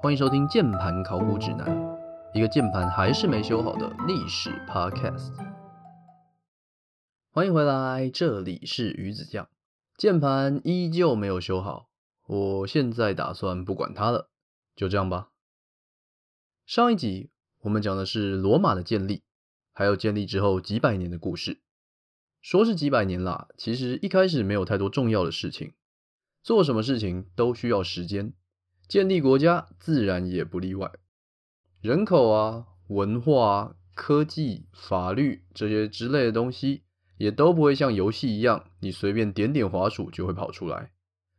欢迎收听《键盘考古指南》，一个键盘还是没修好的历史 Podcast。欢迎回来，这里是鱼子酱。键盘依旧没有修好，我现在打算不管它了，就这样吧。上一集我们讲的是罗马的建立，还有建立之后几百年的故事。说是几百年啦，其实一开始没有太多重要的事情，做什么事情都需要时间。建立国家自然也不例外，人口啊、文化啊、科技、法律这些之类的东西，也都不会像游戏一样，你随便点点滑鼠就会跑出来。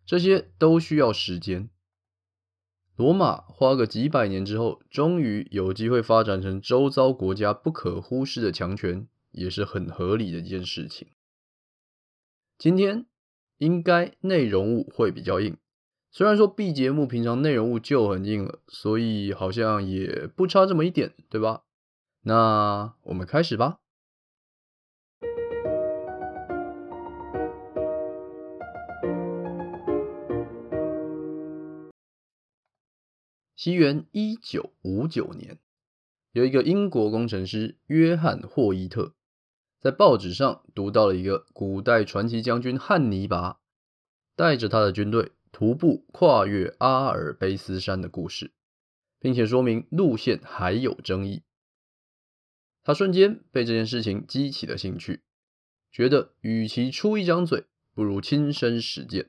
这些都需要时间。罗马花个几百年之后，终于有机会发展成周遭国家不可忽视的强权，也是很合理的一件事情。今天应该内容物会比较硬。虽然说 B 节目平常内容物就很硬了，所以好像也不差这么一点，对吧？那我们开始吧。西元一九五九年，有一个英国工程师约翰霍伊特，在报纸上读到了一个古代传奇将军汉尼拔带着他的军队。徒步跨越阿尔卑斯山的故事，并且说明路线还有争议。他瞬间被这件事情激起了兴趣，觉得与其出一张嘴，不如亲身实践。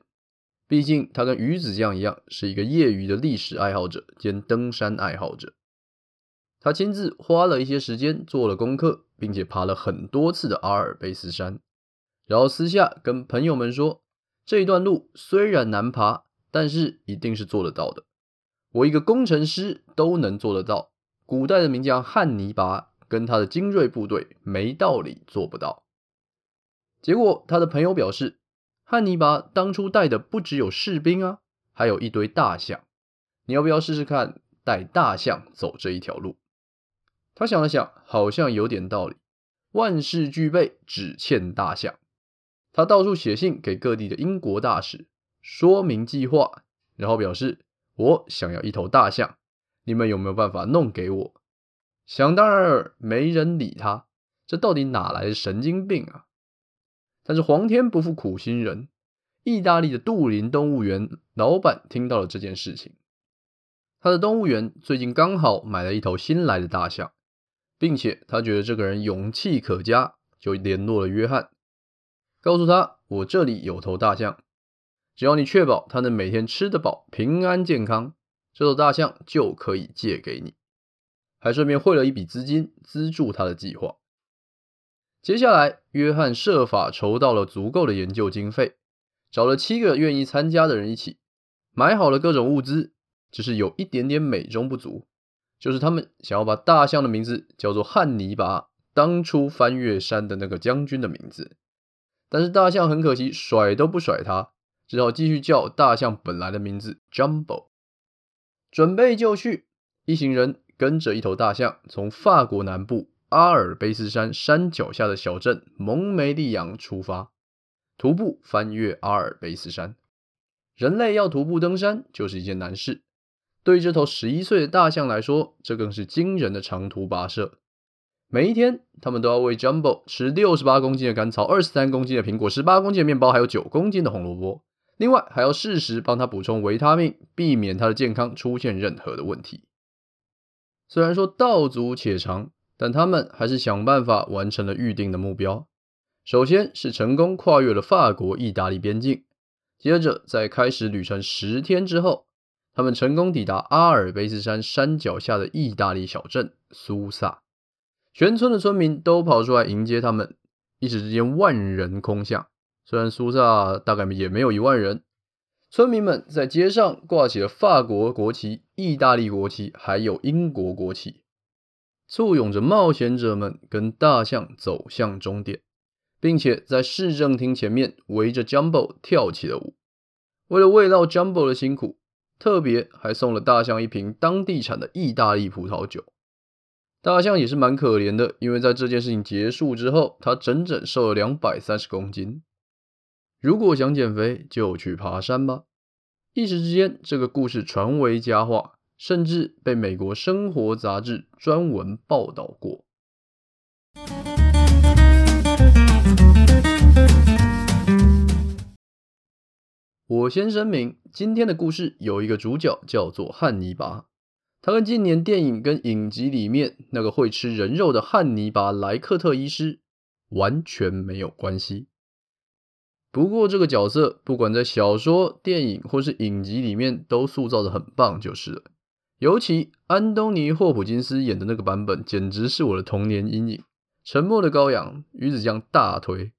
毕竟他跟鱼子酱一样，是一个业余的历史爱好者兼登山爱好者。他亲自花了一些时间做了功课，并且爬了很多次的阿尔卑斯山，然后私下跟朋友们说。这一段路虽然难爬，但是一定是做得到的。我一个工程师都能做得到，古代的名将汉尼拔跟他的精锐部队没道理做不到。结果他的朋友表示，汉尼拔当初带的不只有士兵啊，还有一堆大象。你要不要试试看带大象走这一条路？他想了想，好像有点道理。万事俱备，只欠大象。他到处写信给各地的英国大使，说明计划，然后表示我想要一头大象，你们有没有办法弄给我？想当然，没人理他，这到底哪来的神经病啊？但是皇天不负苦心人，意大利的杜林动物园老板听到了这件事情，他的动物园最近刚好买了一头新来的大象，并且他觉得这个人勇气可嘉，就联络了约翰。告诉他，我这里有头大象，只要你确保它能每天吃得饱、平安健康，这头大象就可以借给你。还顺便汇了一笔资金资助他的计划。接下来，约翰设法筹到了足够的研究经费，找了七个愿意参加的人一起，买好了各种物资，只是有一点点美中不足，就是他们想要把大象的名字叫做汉尼拔，当初翻越山的那个将军的名字。但是大象很可惜，甩都不甩它，只好继续叫大象本来的名字 Jumbo。准备就绪，一行人跟着一头大象，从法国南部阿尔卑斯山山脚下的小镇蒙梅利扬出发，徒步翻越阿尔卑斯山。人类要徒步登山就是一件难事，对于这头十一岁的大象来说，这更是惊人的长途跋涉。每一天，他们都要喂 Jumbo 吃六十八公斤的干草、二十三公斤的苹果、十八公斤的面包，还有九公斤的红萝卜。另外，还要适时帮他补充维他命，避免他的健康出现任何的问题。虽然说道阻且长，但他们还是想办法完成了预定的目标。首先是成功跨越了法国、意大利边境，接着在开始旅程十天之后，他们成功抵达阿尔卑斯山山脚下的意大利小镇苏萨。全村的村民都跑出来迎接他们，一时之间万人空巷。虽然苏萨大概也没有一万人，村民们在街上挂起了法国国旗、意大利国旗，还有英国国旗，簇拥着冒险者们跟大象走向终点，并且在市政厅前面围着 Jumbo 跳起了舞。为了慰劳 Jumbo 的辛苦，特别还送了大象一瓶当地产的意大利葡萄酒。大象也是蛮可怜的，因为在这件事情结束之后，它整整瘦了两百三十公斤。如果想减肥，就去爬山吧。一时之间，这个故事传为佳话，甚至被美国生活杂志专文报道过。我先声明，今天的故事有一个主角叫做汉尼拔，他跟近年电影跟影集里面那个会吃人肉的汉尼拔·莱克特医师完全没有关系。不过这个角色不管在小说、电影或是影集里面都塑造的很棒，就是了。尤其安东尼·霍普金斯演的那个版本，简直是我的童年阴影。沉默的羔羊，鱼子酱大推。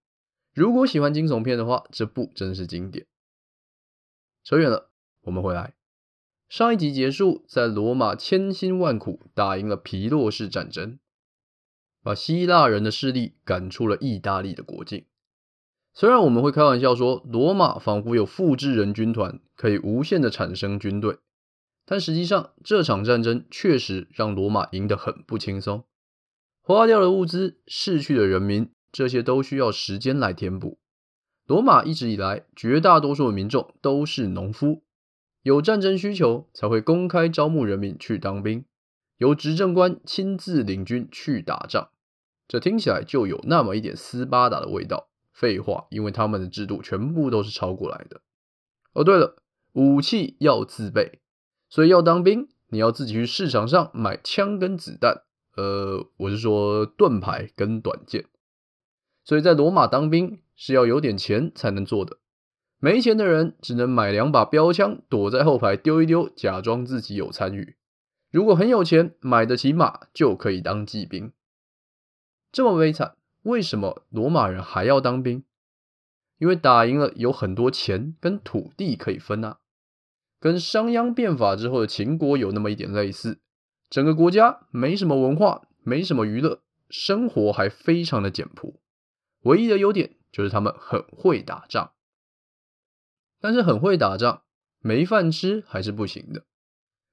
如果喜欢惊悚片的话，这部真是经典。扯远了，我们回来。上一集结束，在罗马千辛万苦打赢了皮洛士战争，把希腊人的势力赶出了意大利的国境。虽然我们会开玩笑说，罗马仿佛有复制人军团，可以无限的产生军队，但实际上这场战争确实让罗马赢得很不轻松。花掉了物资，逝去的人民，这些都需要时间来填补。罗马一直以来，绝大多数的民众都是农夫，有战争需求才会公开招募人民去当兵，由执政官亲自领军去打仗。这听起来就有那么一点斯巴达的味道。废话，因为他们的制度全部都是抄过来的。哦，对了，武器要自备，所以要当兵，你要自己去市场上买枪跟子弹。呃，我是说盾牌跟短剑。所以在罗马当兵。是要有点钱才能做的，没钱的人只能买两把标枪，躲在后排丢一丢，假装自己有参与。如果很有钱，买得起马，就可以当骑兵。这么悲惨，为什么罗马人还要当兵？因为打赢了有很多钱跟土地可以分啊，跟商鞅变法之后的秦国有那么一点类似。整个国家没什么文化，没什么娱乐，生活还非常的简朴，唯一的优点。就是他们很会打仗，但是很会打仗，没饭吃还是不行的。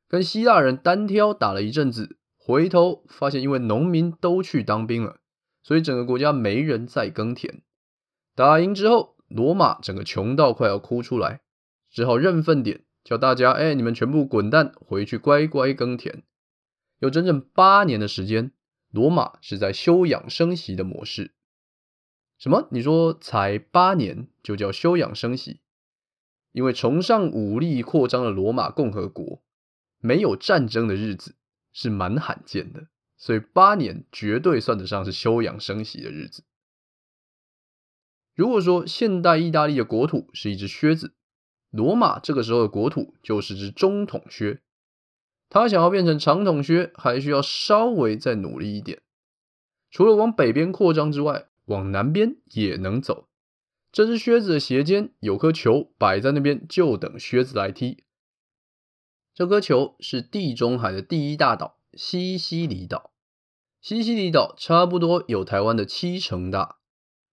跟希腊人单挑打了一阵子，回头发现因为农民都去当兵了，所以整个国家没人再耕田。打赢之后，罗马整个穷到快要哭出来，只好认分点，叫大家：哎，你们全部滚蛋，回去乖乖耕田。有整整八年的时间，罗马是在休养生息的模式。什么？你说才八年就叫休养生息？因为崇尚武力扩张的罗马共和国，没有战争的日子是蛮罕见的，所以八年绝对算得上是休养生息的日子。如果说现代意大利的国土是一只靴子，罗马这个时候的国土就是只中筒靴。他想要变成长筒靴，还需要稍微再努力一点。除了往北边扩张之外，往南边也能走。这只靴子的鞋尖有颗球摆在那边，就等靴子来踢。这颗球是地中海的第一大岛——西西里岛。西西里岛差不多有台湾的七成大。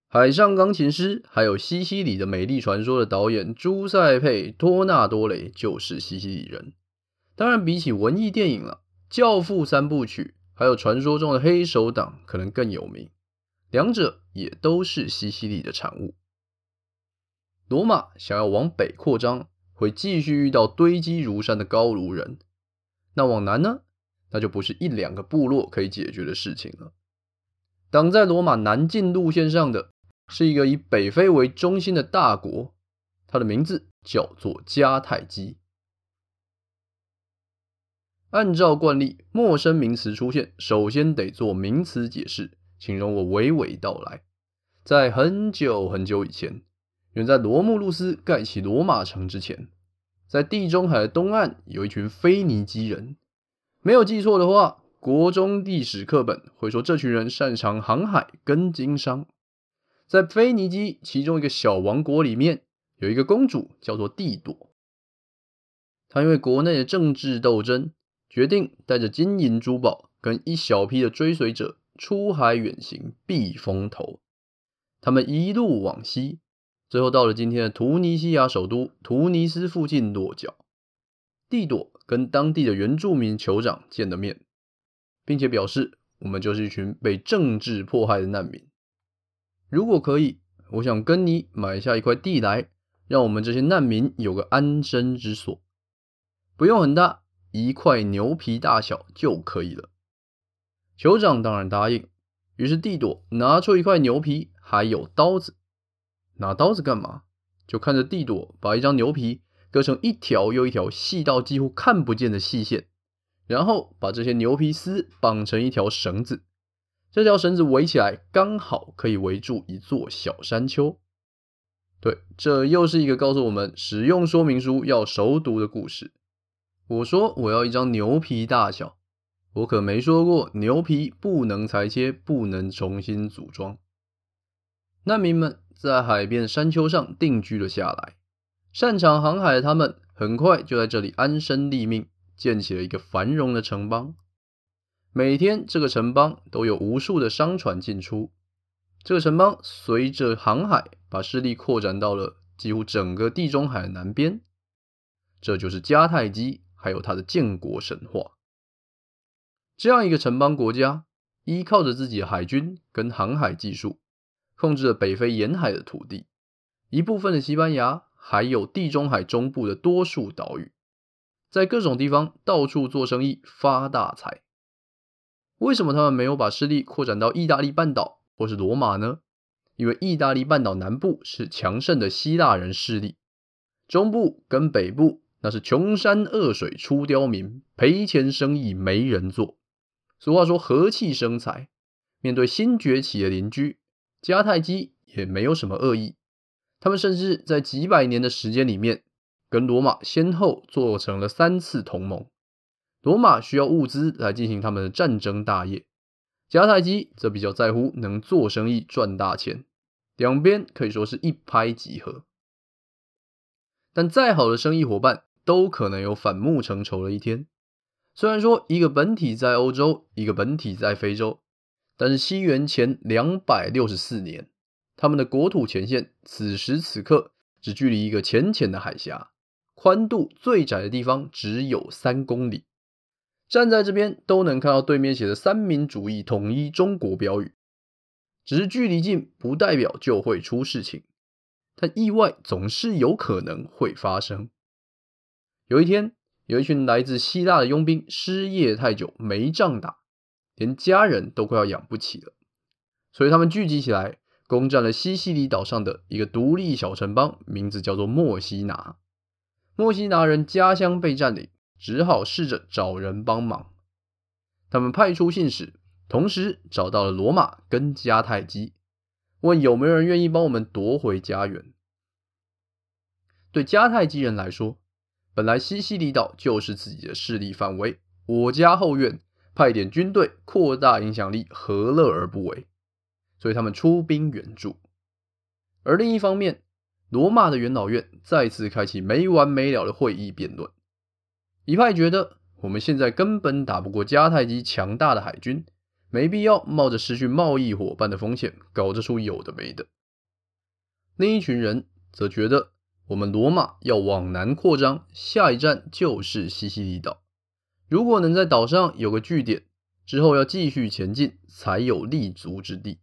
海上钢琴师，还有西西里的美丽传说的导演朱塞佩·托纳多雷就是西西里人。当然，比起文艺电影了，《教父》三部曲，还有传说中的黑手党，可能更有名。两者也都是西西里的产物。罗马想要往北扩张，会继续遇到堆积如山的高卢人。那往南呢？那就不是一两个部落可以解决的事情了。挡在罗马南进路线上的是一个以北非为中心的大国，它的名字叫做迦太基。按照惯例，陌生名词出现，首先得做名词解释。请容我娓娓道来，在很久很久以前，远在罗慕路斯盖起罗马城之前，在地中海的东岸有一群腓尼基人。没有记错的话，国中历史课本会说这群人擅长航海跟经商。在腓尼基其中一个小王国里面，有一个公主叫做蒂朵。她因为国内的政治斗争，决定带着金银珠宝跟一小批的追随者。出海远行避风头，他们一路往西，最后到了今天的突尼西亚首都突尼斯附近落脚。蒂朵跟当地的原住民酋长见了面，并且表示：“我们就是一群被政治迫害的难民。如果可以，我想跟你买下一块地来，让我们这些难民有个安身之所。不用很大，一块牛皮大小就可以了。酋长当然答应，于是帝铎拿出一块牛皮，还有刀子。拿刀子干嘛？就看着帝铎把一张牛皮割成一条又一条细到几乎看不见的细线，然后把这些牛皮丝绑成一条绳子。这条绳子围起来，刚好可以围住一座小山丘。对，这又是一个告诉我们使用说明书要熟读的故事。我说我要一张牛皮大小，我可没说过牛皮不能裁切，不能重新组装。难民们在海边山丘上定居了下来，擅长航海的他们很快就在这里安身立命，建起了一个繁荣的城邦。每天，这个城邦都有无数的商船进出。这个城邦随着航海，把势力扩展到了几乎整个地中海南边。这就是迦太基，还有他的建国神话。这样一个城邦国家，依靠着自己的海军跟航海技术，控制了北非沿海的土地，一部分的西班牙，还有地中海中部的多数岛屿，在各种地方到处做生意，发大财。为什么他们没有把势力扩展到意大利半岛或是罗马呢？因为意大利半岛南部是强盛的希腊人势力，中部跟北部那是穷山恶水出刁民，赔钱生意没人做。俗话说和气生财，面对新崛起的邻居，迦太基也没有什么恶意，他们甚至在几百年的时间里面，跟罗马先后做成了三次同盟。罗马需要物资来进行他们的战争大业，迦太基则比较在乎能做生意赚大钱，两边可以说是一拍即合。但再好的生意伙伴都可能有反目成仇的一天。虽然说一个本体在欧洲，一个本体在非洲，但是西元前两百六十四年，他们的国土前线此时此刻只距离一个浅浅的海峡，宽度最窄的地方只有三公里。站在这边都能看到对面写的“三民主义统一中国”标语，只是距离近不代表就会出事情，但意外总是有可能会发生。有一天，有一群来自希腊的佣兵失业太久没仗打，连家人都快要养不起了，所以他们聚集起来攻占了西西里岛上的一个独立小城邦，名字叫做墨西拿。墨西拿人家乡被占领。只好试着找人帮忙。他们派出信使，同时找到了罗马跟迦太基，问有没有人愿意帮我们夺回家园。对迦太基人来说，本来西西里岛就是自己的势力范围，我家后院，派点军队扩大影响力，何乐而不为？所以他们出兵援助。而另一方面，罗马的元老院再次开启没完没了的会议辩论。一派觉得我们现在根本打不过迦太基强大的海军，没必要冒着失去贸易伙伴的风险搞这出有的没的。另一群人则觉得我们罗马要往南扩张，下一站就是西西里岛。如果能在岛上有个据点，之后要继续前进才有立足之地。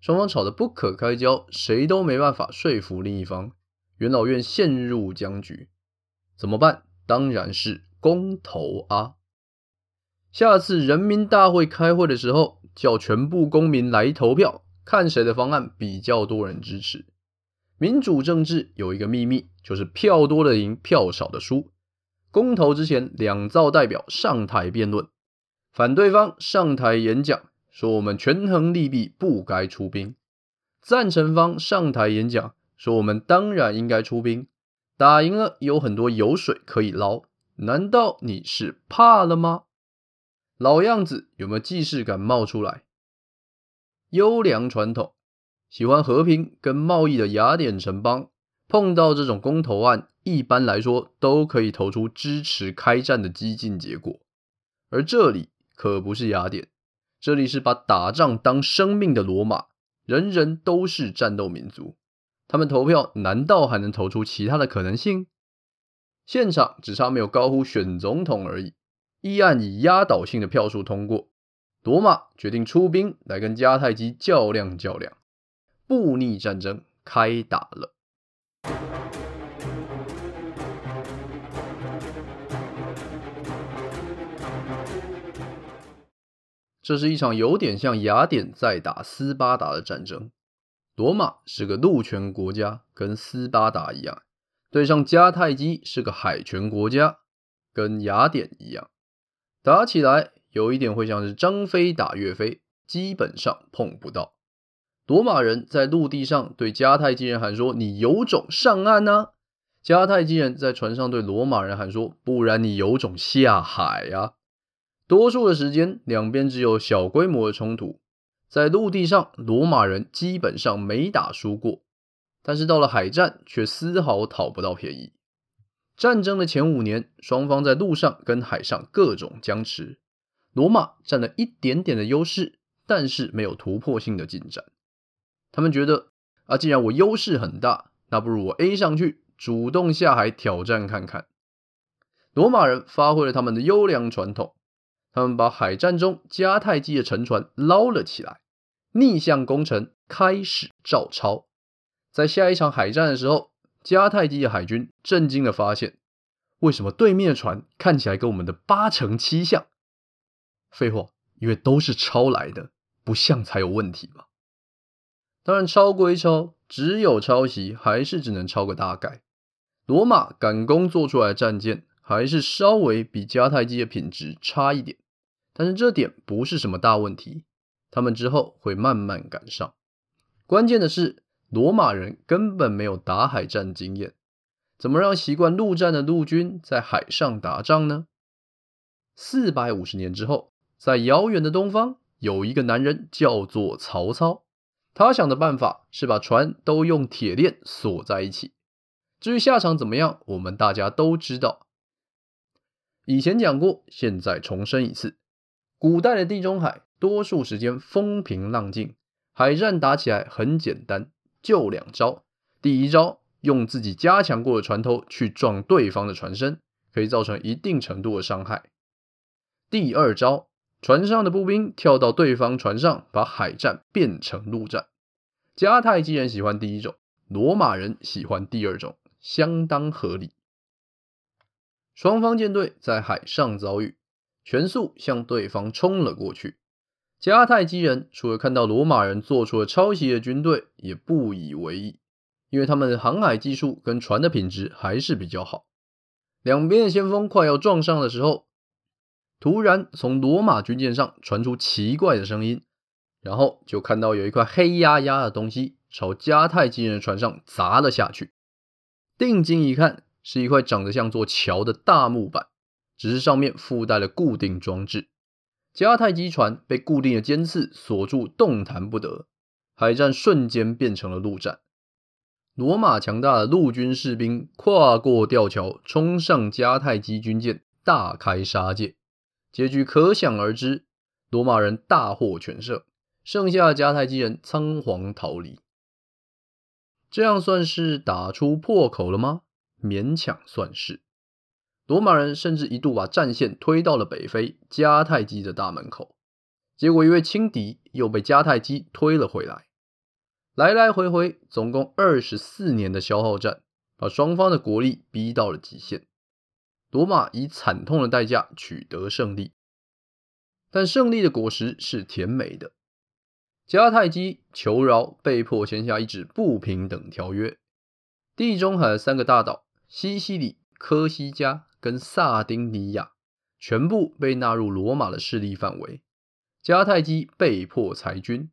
双方吵得不可开交，谁都没办法说服另一方，元老院陷入僵局，怎么办？当然是公投啊！下次人民大会开会的时候，叫全部公民来投票，看谁的方案比较多人支持。民主政治有一个秘密，就是票多的赢，票少的输。公投之前，两造代表上台辩论，反对方上台演讲，说我们权衡利弊，不该出兵；赞成方上台演讲，说我们当然应该出兵。打赢了，有很多油水可以捞。难道你是怕了吗？老样子，有没有既视感冒出来？优良传统，喜欢和平跟贸易的雅典城邦，碰到这种公投案，一般来说都可以投出支持开战的激进结果。而这里可不是雅典，这里是把打仗当生命的罗马，人人都是战斗民族。他们投票，难道还能投出其他的可能性？现场只差没有高呼选总统而已。议案以压倒性的票数通过，罗马决定出兵来跟迦太基较量较量。布匿战争开打了。这是一场有点像雅典在打斯巴达的战争。罗马是个陆权国家，跟斯巴达一样；对上迦太基是个海权国家，跟雅典一样。打起来有一点会像是张飞打岳飞，基本上碰不到。罗马人在陆地上对迦太基人喊说：“你有种上岸呐！”迦太基人在船上对罗马人喊说：“不然你有种下海呀！”多数的时间，两边只有小规模的冲突。在陆地上，罗马人基本上没打输过，但是到了海战，却丝毫讨不到便宜。战争的前五年，双方在陆上跟海上各种僵持。罗马占了一点点的优势，但是没有突破性的进展。他们觉得啊，既然我优势很大，那不如我 A 上去，主动下海挑战看看。罗马人发挥了他们的优良传统。他们把海战中迦太基的沉船捞了起来，逆向攻城，开始照抄。在下一场海战的时候，迦太基的海军震惊的发现，为什么对面的船看起来跟我们的八成七像？废话，因为都是抄来的，不像才有问题嘛。当然，抄归抄，只有抄袭，还是只能抄个大概。罗马赶工做出来的战舰。还是稍微比迦太基的品质差一点，但是这点不是什么大问题，他们之后会慢慢赶上。关键的是，罗马人根本没有打海战经验，怎么让习惯陆战的陆军在海上打仗呢？四百五十年之后，在遥远的东方，有一个男人叫做曹操，他想的办法是把船都用铁链锁在一起。至于下场怎么样，我们大家都知道。以前讲过，现在重申一次。古代的地中海，多数时间风平浪静，海战打起来很简单，就两招。第一招，用自己加强过的船头去撞对方的船身，可以造成一定程度的伤害。第二招，船上的步兵跳到对方船上，把海战变成陆战。迦太基人喜欢第一种，罗马人喜欢第二种，相当合理。双方舰队在海上遭遇，全速向对方冲了过去。迦太基人除了看到罗马人做出了抄袭的军队，也不以为意，因为他们的航海技术跟船的品质还是比较好。两边的先锋快要撞上的时候，突然从罗马军舰上传出奇怪的声音，然后就看到有一块黑压压的东西朝迦太基人的船上砸了下去。定睛一看。是一块长得像座桥的大木板，只是上面附带了固定装置。迦太基船被固定的尖刺锁住，动弹不得。海战瞬间变成了陆战。罗马强大的陆军士兵跨过吊桥，冲上迦太基军舰，大开杀戒。结局可想而知，罗马人大获全胜，剩下的迦太基人仓皇逃离。这样算是打出破口了吗？勉强算是，罗马人甚至一度把战线推到了北非迦太基的大门口，结果因为轻敌，又被迦太基推了回来，来来回回总共二十四年的消耗战，把双方的国力逼到了极限。罗马以惨痛的代价取得胜利，但胜利的果实是甜美的。迦太基求饶，被迫签下一纸不平等条约，地中海的三个大岛。西西里、科西嘉跟萨丁尼亚全部被纳入罗马的势力范围，迦太基被迫裁军，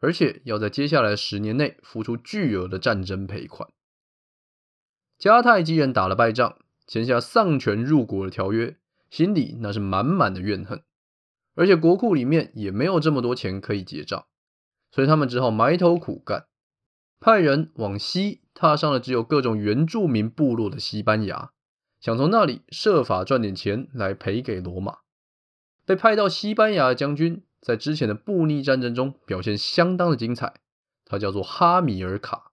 而且要在接下来的十年内付出巨额的战争赔款。迦太基人打了败仗，签下丧权入国的条约，心里那是满满的怨恨，而且国库里面也没有这么多钱可以结账，所以他们只好埋头苦干，派人往西。踏上了只有各种原住民部落的西班牙，想从那里设法赚点钱来赔给罗马。被派到西班牙的将军，在之前的布匿战争中表现相当的精彩，他叫做哈米尔卡。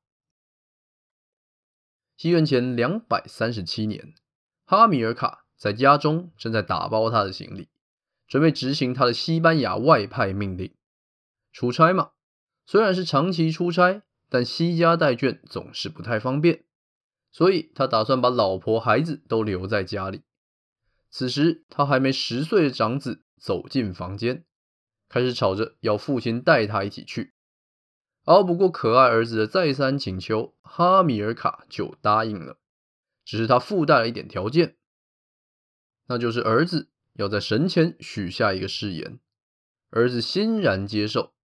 西元前两百三十七年，哈米尔卡在家中正在打包他的行李，准备执行他的西班牙外派命令。出差嘛，虽然是长期出差。但携家带眷总是不太方便，所以他打算把老婆孩子都留在家里。此时，他还没十岁的长子走进房间，开始吵着要父亲带他一起去。熬不过可爱儿子的再三请求，哈米尔卡就答应了。只是他附带了一点条件，那就是儿子要在神前许下一个誓言。儿子欣然接受，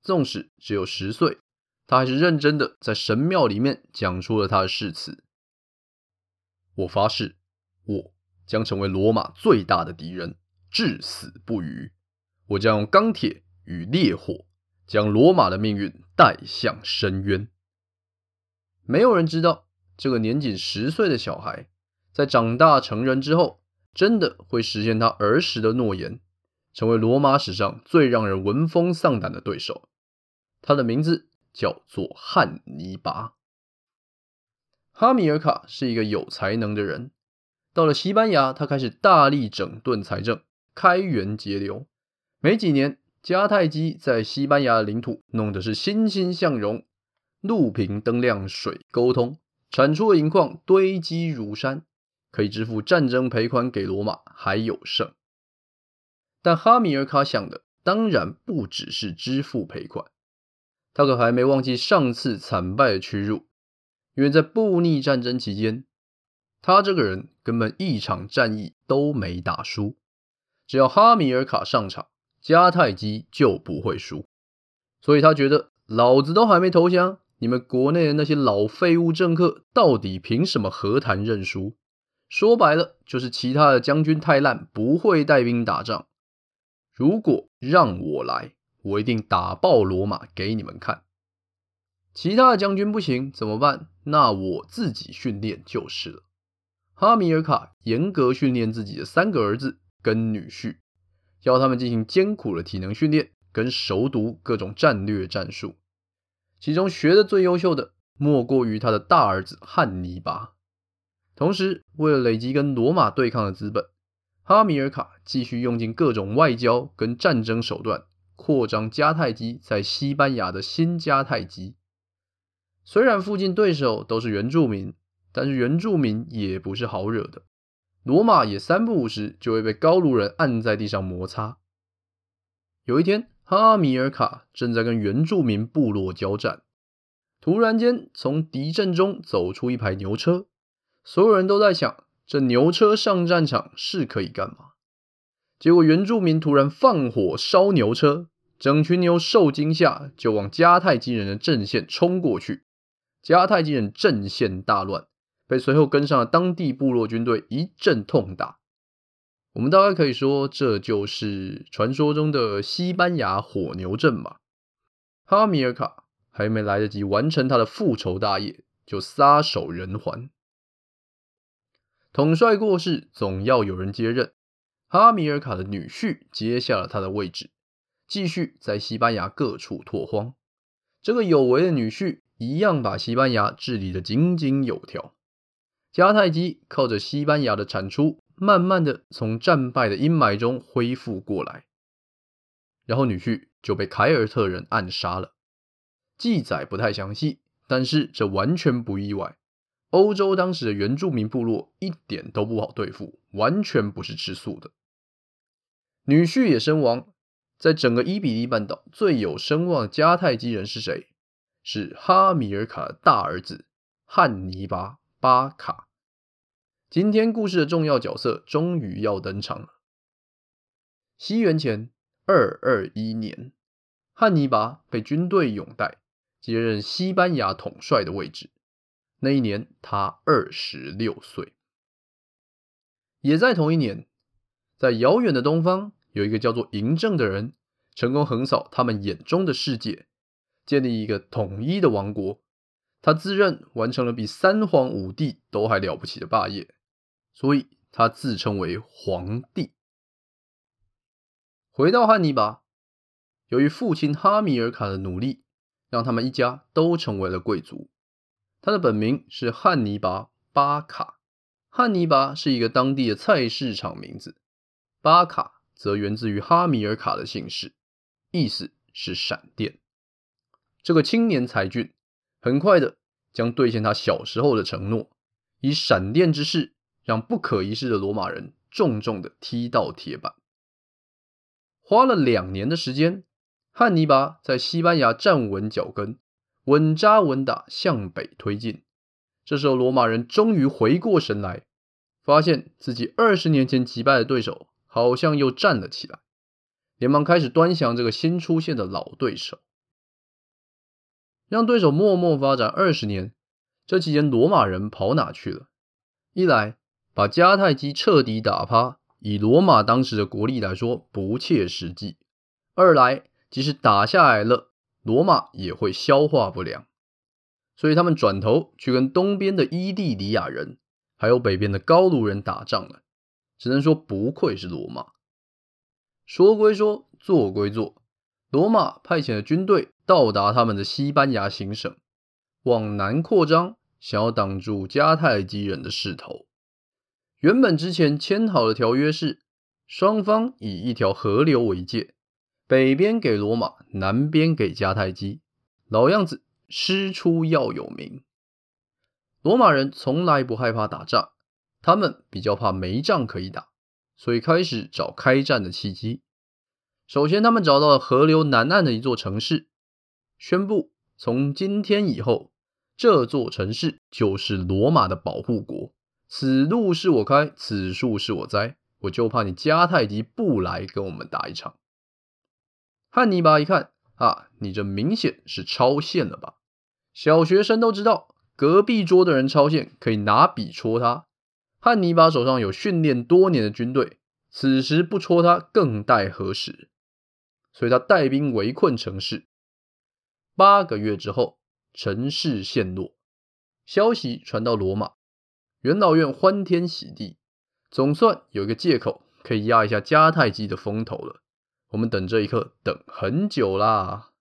纵使只有十岁，他还是认真的在神庙里面讲出了他的誓词：“我发誓，我将成为罗马最大的敌人，至死不渝。我将用钢铁与烈火将罗马的命运带向深渊。”没有人知道，这个年仅十岁的小孩，在长大成人之后，真的会实现他儿时的诺言。成为罗马史上最让人闻风丧胆的对手，他的名字叫做汉尼拔。哈米尔卡是一个有才能的人，到了西班牙，他开始大力整顿财政，开源节流。没几年，迦太基在西班牙的领土弄得是欣欣向荣，路平灯亮，水沟通，产出的银矿堆积如山，可以支付战争赔款给罗马，还有剩。但哈米尔卡想的当然不只是支付赔款，他可还没忘记上次惨败的屈辱，因为在布匿战争期间，他这个人根本一场战役都没打输。只要哈米尔卡上场，迦太基就不会输。所以他觉得，老子都还没投降，你们国内的那些老废物政客到底凭什么和谈认输？说白了，就是其他的将军太烂，不会带兵打仗。如果让我来，我一定打爆罗马给你们看。其他的将军不行怎么办？那我自己训练就是了。哈米尔卡严格训练自己的三个儿子跟女婿，要他们进行艰苦的体能训练，跟熟读各种战略战术。其中学的最优秀的，莫过于他的大儿子汉尼拔。同时，为了累积跟罗马对抗的资本。哈米尔卡继续用尽各种外交跟战争手段，扩张迦太基在西班牙的新迦太基。虽然附近对手都是原住民，但是原住民也不是好惹的。罗马也三不五时就会被高卢人按在地上摩擦。有一天，哈米尔卡正在跟原住民部落交战，突然间从敌阵中走出一排牛车，所有人都在想。这牛车上战场是可以干嘛？结果原住民突然放火烧牛车，整群牛受惊吓，就往迦太基人的阵线冲过去。迦太基人阵线大乱，被随后跟上的当地部落军队一阵痛打。我们大概可以说，这就是传说中的西班牙火牛阵吧。哈米尔卡还没来得及完成他的复仇大业，就撒手人寰。统帅过世，总要有人接任。哈米尔卡的女婿接下了他的位置，继续在西班牙各处拓荒。这个有为的女婿一样把西班牙治理得井井有条。迦太基靠着西班牙的产出，慢慢的从战败的阴霾中恢复过来。然后女婿就被凯尔特人暗杀了。记载不太详细，但是这完全不意外。欧洲当时的原住民部落一点都不好对付，完全不是吃素的。女婿也身亡，在整个伊比利半岛最有声望的迦太基人是谁？是哈米尔卡的大儿子汉尼拔·巴卡。今天故事的重要角色终于要登场了。西元前二二一年，汉尼拔被军队拥戴，接任西班牙统帅的位置。那一年，他二十六岁。也在同一年，在遥远的东方，有一个叫做嬴政的人，成功横扫他们眼中的世界，建立一个统一的王国。他自认完成了比三皇五帝都还了不起的霸业，所以他自称为皇帝。回到汉尼拔，由于父亲哈米尔卡的努力，让他们一家都成为了贵族。他的本名是汉尼拔·巴卡，汉尼拔是一个当地的菜市场名字，巴卡则源自于哈米尔卡的姓氏，意思是闪电。这个青年才俊很快的将兑现他小时候的承诺，以闪电之势让不可一世的罗马人重重的踢到铁板。花了两年的时间，汉尼拔在西班牙站稳脚跟，稳扎稳打向北推进。这时候，罗马人终于回过神来，发现自己二十年前击败的对手好像又站了起来，连忙开始端详这个新出现的老对手。让对手默默发展二十年，这期间罗马人跑哪去了？一来把迦太基彻底打趴，以罗马当时的国力来说不切实际；二来即使打下来了，罗马也会消化不良。所以他们转头去跟东边的伊蒂里亚人，还有北边的高卢人打仗了。只能说不愧是罗马。说归说，做归做，罗马派遣的军队到达他们的西班牙行省，往南扩张，想要挡住迦太基人的势头。原本之前签好的条约是，双方以一条河流为界，北边给罗马，南边给迦太基，老样子。师出要有名。罗马人从来不害怕打仗，他们比较怕没仗可以打，所以开始找开战的契机。首先，他们找到了河流南岸的一座城市，宣布从今天以后，这座城市就是罗马的保护国。此路是我开，此树是我栽，我就怕你迦太基不来跟我们打一场。汉尼拔一看啊，你这明显是超限了吧？小学生都知道，隔壁桌的人超限可以拿笔戳他。汉尼拔手上有训练多年的军队，此时不戳他更待何时？所以他带兵围困城市。八个月之后，城市陷落，消息传到罗马，元老院欢天喜地，总算有一个借口可以压一下迦太基的风头了。我们等这一刻等很久啦。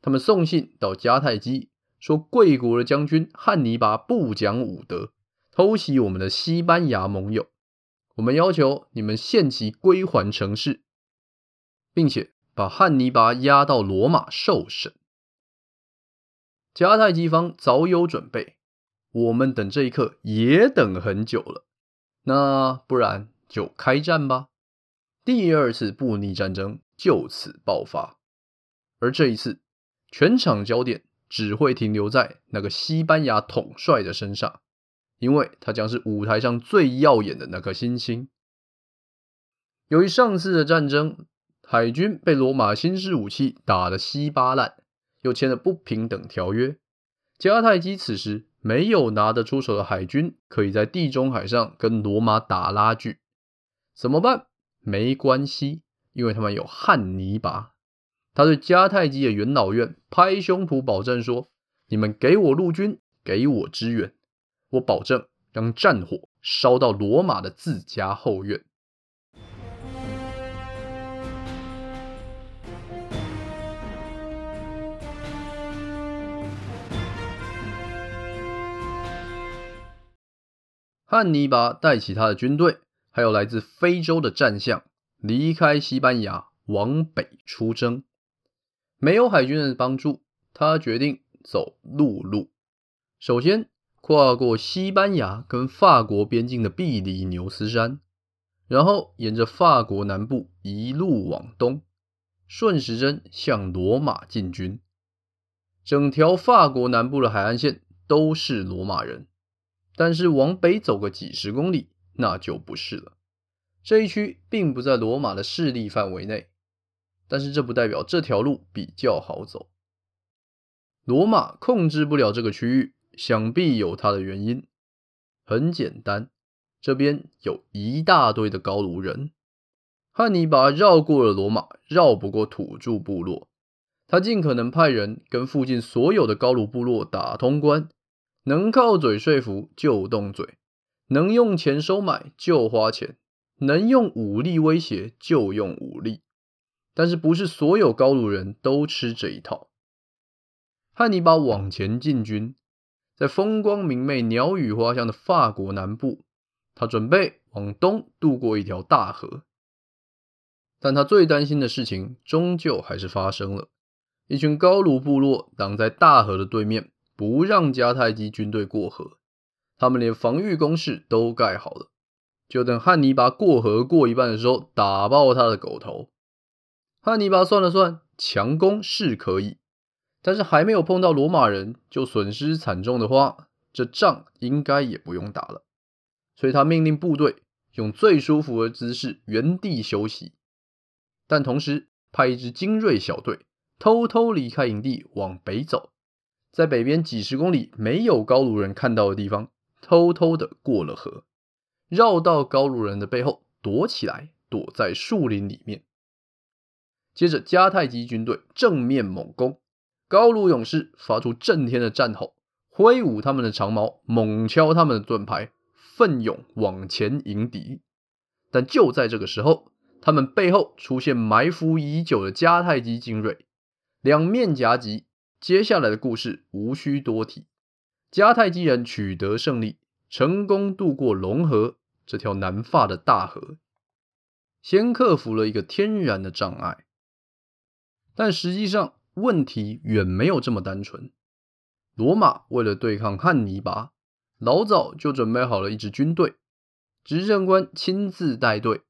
他们送信到迦太基，说贵国的将军汉尼拔不讲武德，偷袭我们的西班牙盟友。我们要求你们限期归还城市，并且把汉尼拔押到罗马受审。迦太基方早有准备，我们等这一刻也等很久了。那不然就开战吧。第二次布匿战争就此爆发，而这一次。全场焦点只会停留在那个西班牙统帅的身上，因为他将是舞台上最耀眼的那颗星星。由于上次的战争，海军被罗马新式武器打得稀巴烂，又签了不平等条约，迦太基此时没有拿得出手的海军，可以在地中海上跟罗马打拉锯。怎么办？没关系，因为他们有汉尼拔。他对迦太基的元老院拍胸脯保证说：“你们给我陆军，给我支援，我保证让战火烧到罗马的自家后院。”汉尼拔带起他的军队，还有来自非洲的战象，离开西班牙往北出征。没有海军的帮助，他决定走陆路。首先跨过西班牙跟法国边境的比利牛斯山，然后沿着法国南部一路往东，顺时针向罗马进军。整条法国南部的海岸线都是罗马人，但是往北走个几十公里，那就不是了。这一区并不在罗马的势力范围内。但是这不代表这条路比较好走。罗马控制不了这个区域，想必有它的原因。很简单，这边有一大堆的高卢人。汉尼拔绕过了罗马，绕不过土著部落。他尽可能派人跟附近所有的高卢部落打通关，能靠嘴说服就动嘴，能用钱收买就花钱，能用武力威胁就用武力。但是不是所有高卢人都吃这一套？汉尼拔往前进军，在风光明媚、鸟语花香的法国南部，他准备往东渡过一条大河。但他最担心的事情终究还是发生了：一群高卢部落挡在大河的对面，不让迦太基军队过河。他们连防御工事都盖好了，就等汉尼拔过河过一半的时候，打爆他的狗头。汉尼拔算了算，强攻是可以，但是还没有碰到罗马人就损失惨重的话，这仗应该也不用打了。所以他命令部队用最舒服的姿势原地休息，但同时派一支精锐小队偷偷离开营地往北走，在北边几十公里没有高卢人看到的地方，偷偷的过了河，绕到高卢人的背后躲起来，躲在树林里面。接着，迦太基军队正面猛攻，高卢勇士发出震天的战吼，挥舞他们的长矛，猛敲他们的盾牌，奋勇往前迎敌。但就在这个时候，他们背后出现埋伏已久的迦太基精锐，两面夹击。接下来的故事无需多提，迦太基人取得胜利，成功渡过龙河这条难发的大河，先克服了一个天然的障碍。但实际上，问题远没有这么单纯。罗马为了对抗汉尼拔，老早就准备好了一支军队，执政官亲自带队。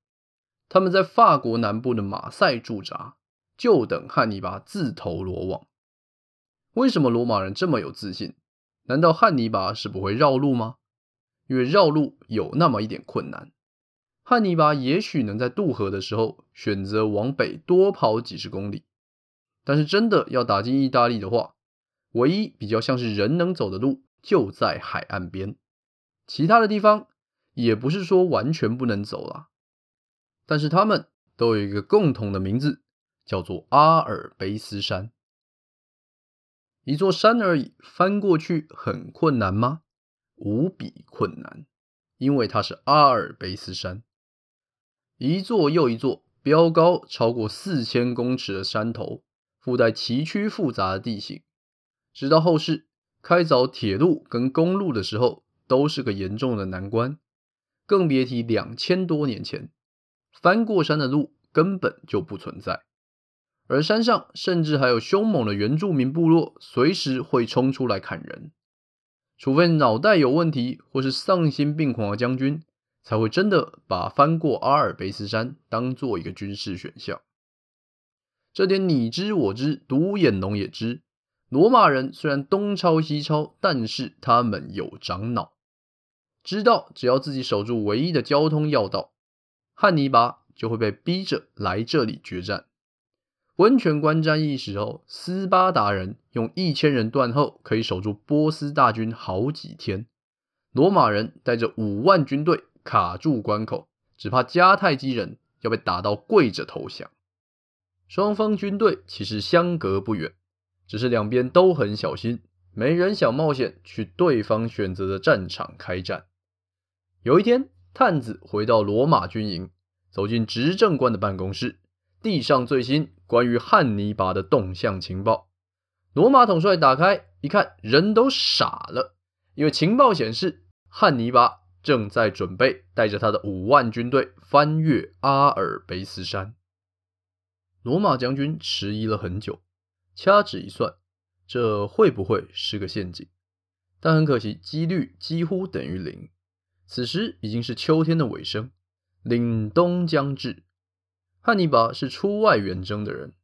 他们在法国南部的马赛驻扎，就等汉尼拔自投罗网。为什么罗马人这么有自信？难道汉尼拔是不会绕路吗？因为绕路有那么一点困难。汉尼拔也许能在渡河的时候选择往北多跑几十公里。但是真的要打进意大利的话，唯一比较像是人能走的路就在海岸边，其他的地方也不是说完全不能走啦。但是他们都有一个共同的名字，叫做阿尔卑斯山。一座山而已，翻过去很困难吗？无比困难，因为它是阿尔卑斯山，一座又一座标高超过四千公尺的山头。附带崎岖复杂的地形，直到后世开凿铁路跟公路的时候，都是个严重的难关。更别提两千多年前，翻过山的路根本就不存在，而山上甚至还有凶猛的原住民部落，随时会冲出来砍人。除非脑袋有问题或是丧心病狂的将军，才会真的把翻过阿尔卑斯山当做一个军事选项。这点你知我知，独眼龙也知。罗马人虽然东抄西抄，但是他们有长脑，知道只要自己守住唯一的交通要道，汉尼拔就会被逼着来这里决战。温泉关战役时候，斯巴达人用一千人断后可以守住波斯大军好几天，罗马人带着五万军队卡住关口，只怕迦太基人要被打到跪着投降。双方军队其实相隔不远，只是两边都很小心，没人想冒险去对方选择的战场开战。有一天，探子回到罗马军营，走进执政官的办公室，递上最新关于汉尼拔的动向情报。罗马统帅打开一看，人都傻了，因为情报显示汉尼拔正在准备带着他的五万军队翻越阿尔卑斯山。罗马将军迟疑了很久，掐指一算，这会不会是个陷阱？但很可惜，几率几乎等于零。此时已经是秋天的尾声，凛冬将至。汉尼拔是出外远征的人，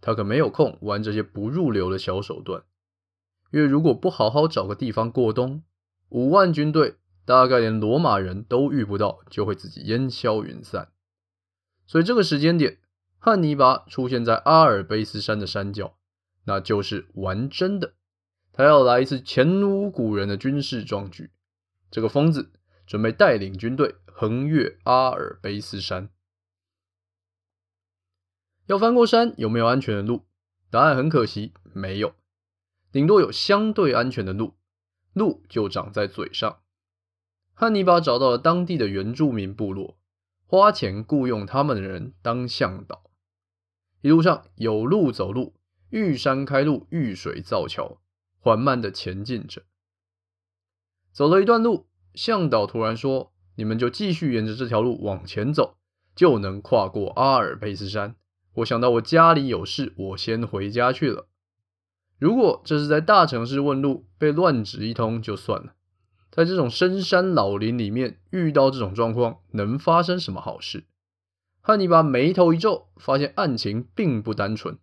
他可没有空玩这些不入流的小手段。因为如果不好好找个地方过冬，五万军队大概连罗马人都遇不到，就会自己烟消云散。所以这个时间点。汉尼拔出现在阿尔卑斯山的山脚，那就是玩真的。他要来一次前无古人的军事壮举。这个疯子准备带领军队横越阿尔卑斯山。要翻过山，有没有安全的路？答案很可惜，没有。顶多有相对安全的路，路就长在嘴上。汉尼拔找到了当地的原住民部落，花钱雇佣他们的人当向导。一路上有路走路，遇山开路，遇水造桥，缓慢地前进着。走了一段路，向导突然说：“你们就继续沿着这条路往前走，就能跨过阿尔卑斯山。”我想到我家里有事，我先回家去了。如果这是在大城市问路，被乱指一通就算了，在这种深山老林里面遇到这种状况，能发生什么好事？汉尼拔眉头一皱，发现案情并不单纯，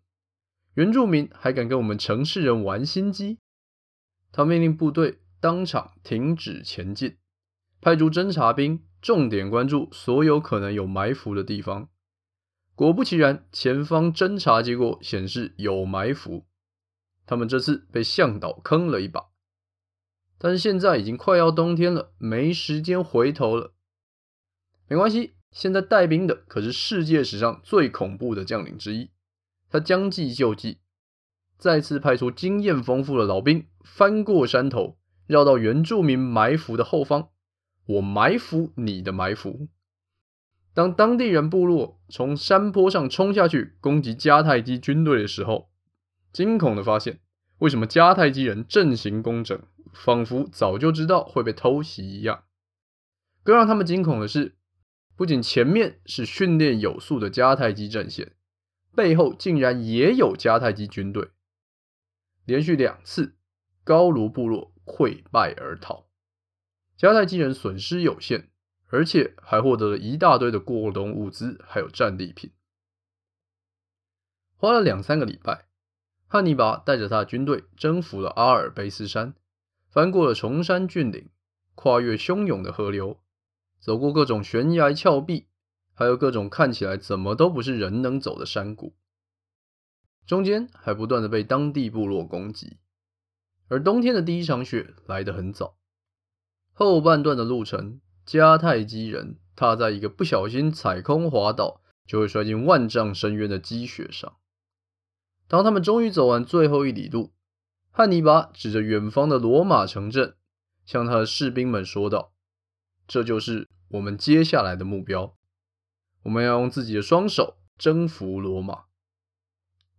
原住民还敢跟我们城市人玩心机。他命令部队当场停止前进，派出侦察兵，重点关注所有可能有埋伏的地方。果不其然，前方侦察结果显示有埋伏。他们这次被向导坑了一把。但现在已经快要冬天了，没时间回头了。没关系，现在带兵的可是世界史上最恐怖的将领之一，他将计就计。再次派出经验丰富的老兵，翻过山头，绕到原住民埋伏的后方。我埋伏你的埋伏。当当地人部落从山坡上冲下去攻击迦太基军队的时候，惊恐地发现，为什么迦太基人阵型工整，仿佛早就知道会被偷袭一样。更让他们惊恐的是，不仅前面是训练有素的迦太基阵线，背后竟然也有迦太基军队。连续两次，高卢部落溃败而逃，迦太基人损失有限，而且还获得了一大堆的过冬物资，还有战利品。花了两三个礼拜，汉尼拔带着他的军队征服了阿尔卑斯山，翻过了崇山峻岭，跨越汹涌的河流，走过各种悬崖峭壁，还有各种看起来怎么都不是人能走的山谷。中间还不断的被当地部落攻击，而冬天的第一场雪来得很早。后半段的路程，迦太基人踏在一个不小心踩空滑倒，就会摔进万丈深渊的积雪上。当他们终于走完最后一里路，汉尼拔指着远方的罗马城镇，向他的士兵们说道：“这就是我们接下来的目标，我们要用自己的双手征服罗马。”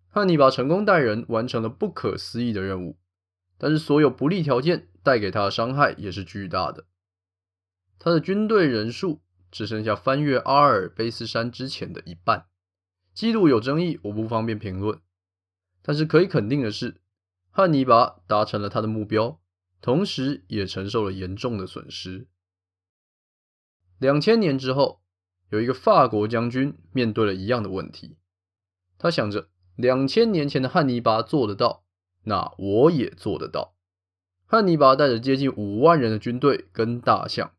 汉尼拔成功带人完成了不可思议的任务，但是所有不利条件带给他的伤害也是巨大的。他的军队人数只剩下翻越阿尔卑斯山之前的一半，记录有争议，我不方便评论。但是可以肯定的是，汉尼拔达成了他的目标，同时也承受了严重的损失。两千年之后，有一个法国将军面对了一样的问题，他想着。两千年前的汉尼拔做得到，那我也做得到。汉尼拔带着接近五万人的军队跟大象，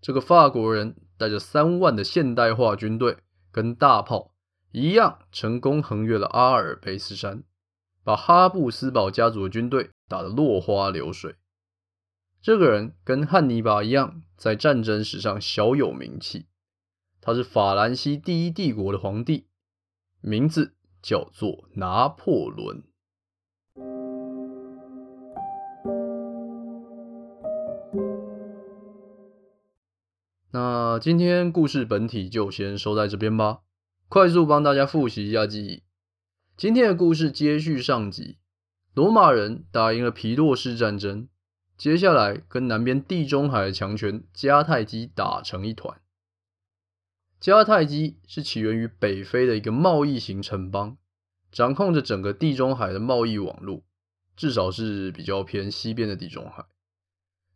这个法国人带着三万的现代化军队跟大炮一样，成功横越了阿尔卑斯山，把哈布斯堡家族的军队打得落花流水。这个人跟汉尼拔一样，在战争史上小有名气，他是法兰西第一帝国的皇帝，名字。叫做拿破仑。那今天故事本体就先收在这边吧。快速帮大家复习一下记忆。今天的故事接续上集，罗马人打赢了皮洛士战争，接下来跟南边地中海的强权迦太基打成一团。迦太基是起源于北非的一个贸易型城邦，掌控着整个地中海的贸易网络，至少是比较偏西边的地中海。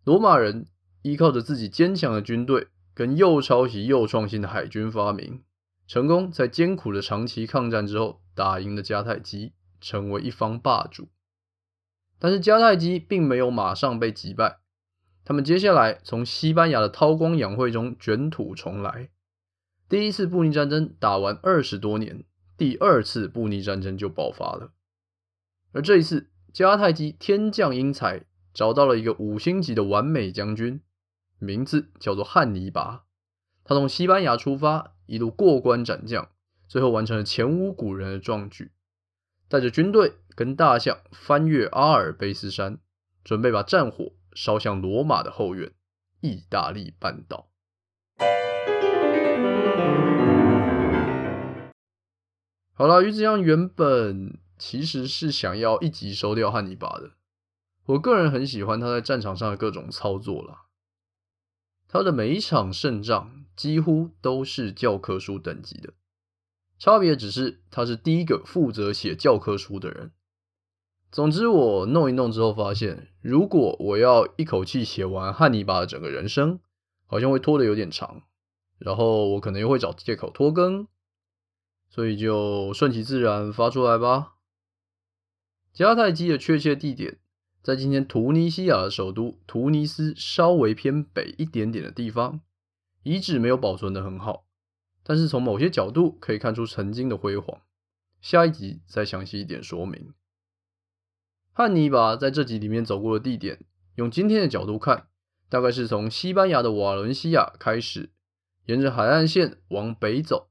罗马人依靠着自己坚强的军队跟又抄袭又创新的海军发明，成功在艰苦的长期抗战之后打赢了迦太基，成为一方霸主。但是迦太基并没有马上被击败，他们接下来从西班牙的韬光养晦中卷土重来。第一次布匿战争打完二十多年，第二次布匿战争就爆发了。而这一次，迦太基天降英才，找到了一个五星级的完美将军，名字叫做汉尼拔。他从西班牙出发，一路过关斩将，最后完成了前无古人的壮举，带着军队跟大象翻越阿尔卑斯山，准备把战火烧向罗马的后院——意大利半岛。好了，鱼子酱原本其实是想要一集收掉汉尼拔的。我个人很喜欢他在战场上的各种操作啦，他的每一场胜仗几乎都是教科书等级的，差别只是他是第一个负责写教科书的人。总之，我弄一弄之后发现，如果我要一口气写完汉尼拔的整个人生，好像会拖得有点长。然后我可能又会找借口拖更，所以就顺其自然发出来吧。迦太基的确切地点在今天突尼西亚的首都突尼斯稍微偏北一点点的地方，遗址没有保存得很好，但是从某些角度可以看出曾经的辉煌。下一集再详细一点说明。汉尼拔在这集里面走过的地点，用今天的角度看，大概是从西班牙的瓦伦西亚开始。沿着海岸线往北走，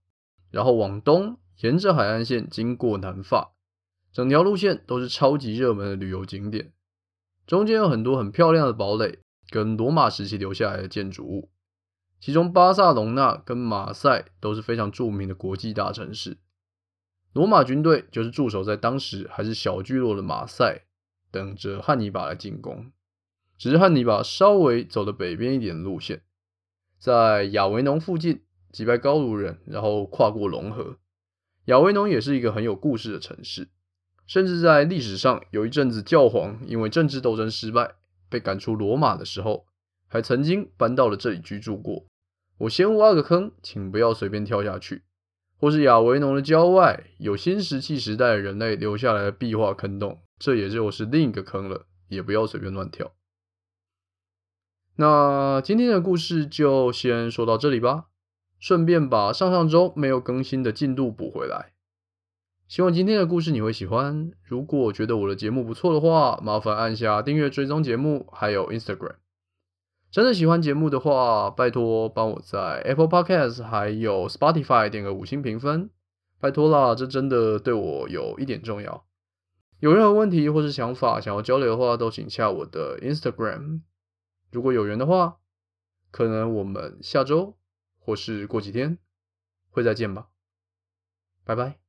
然后往东，沿着海岸线经过南法，整条路线都是超级热门的旅游景点。中间有很多很漂亮的堡垒跟罗马时期留下来的建筑物，其中巴萨隆纳跟马赛都是非常著名的国际大城市。罗马军队就是驻守在当时还是小聚落的马赛，等着汉尼拔来进攻。只是汉尼拔稍微走的北边一点路线。在亚维农附近击败高卢人，然后跨过龙河。亚维农也是一个很有故事的城市，甚至在历史上有一阵子教皇因为政治斗争失败被赶出罗马的时候，还曾经搬到了这里居住过。我先挖个坑，请不要随便跳下去。或是亚维农的郊外有新石器时代人类留下来的壁画坑洞，这也就是另一个坑了，也不要随便乱跳。那今天的故事就先说到这里吧，顺便把上上周没有更新的进度补回来。希望今天的故事你会喜欢。如果觉得我的节目不错的话，麻烦按下订阅、追踪节目，还有 Instagram。真的喜欢节目的话，拜托帮我在 Apple Podcast 还有 Spotify 点个五星评分，拜托啦，这真的对我有一点重要。有任何问题或是想法想要交流的话，都请下我的 Instagram。如果有缘的话，可能我们下周或是过几天会再见吧，拜拜。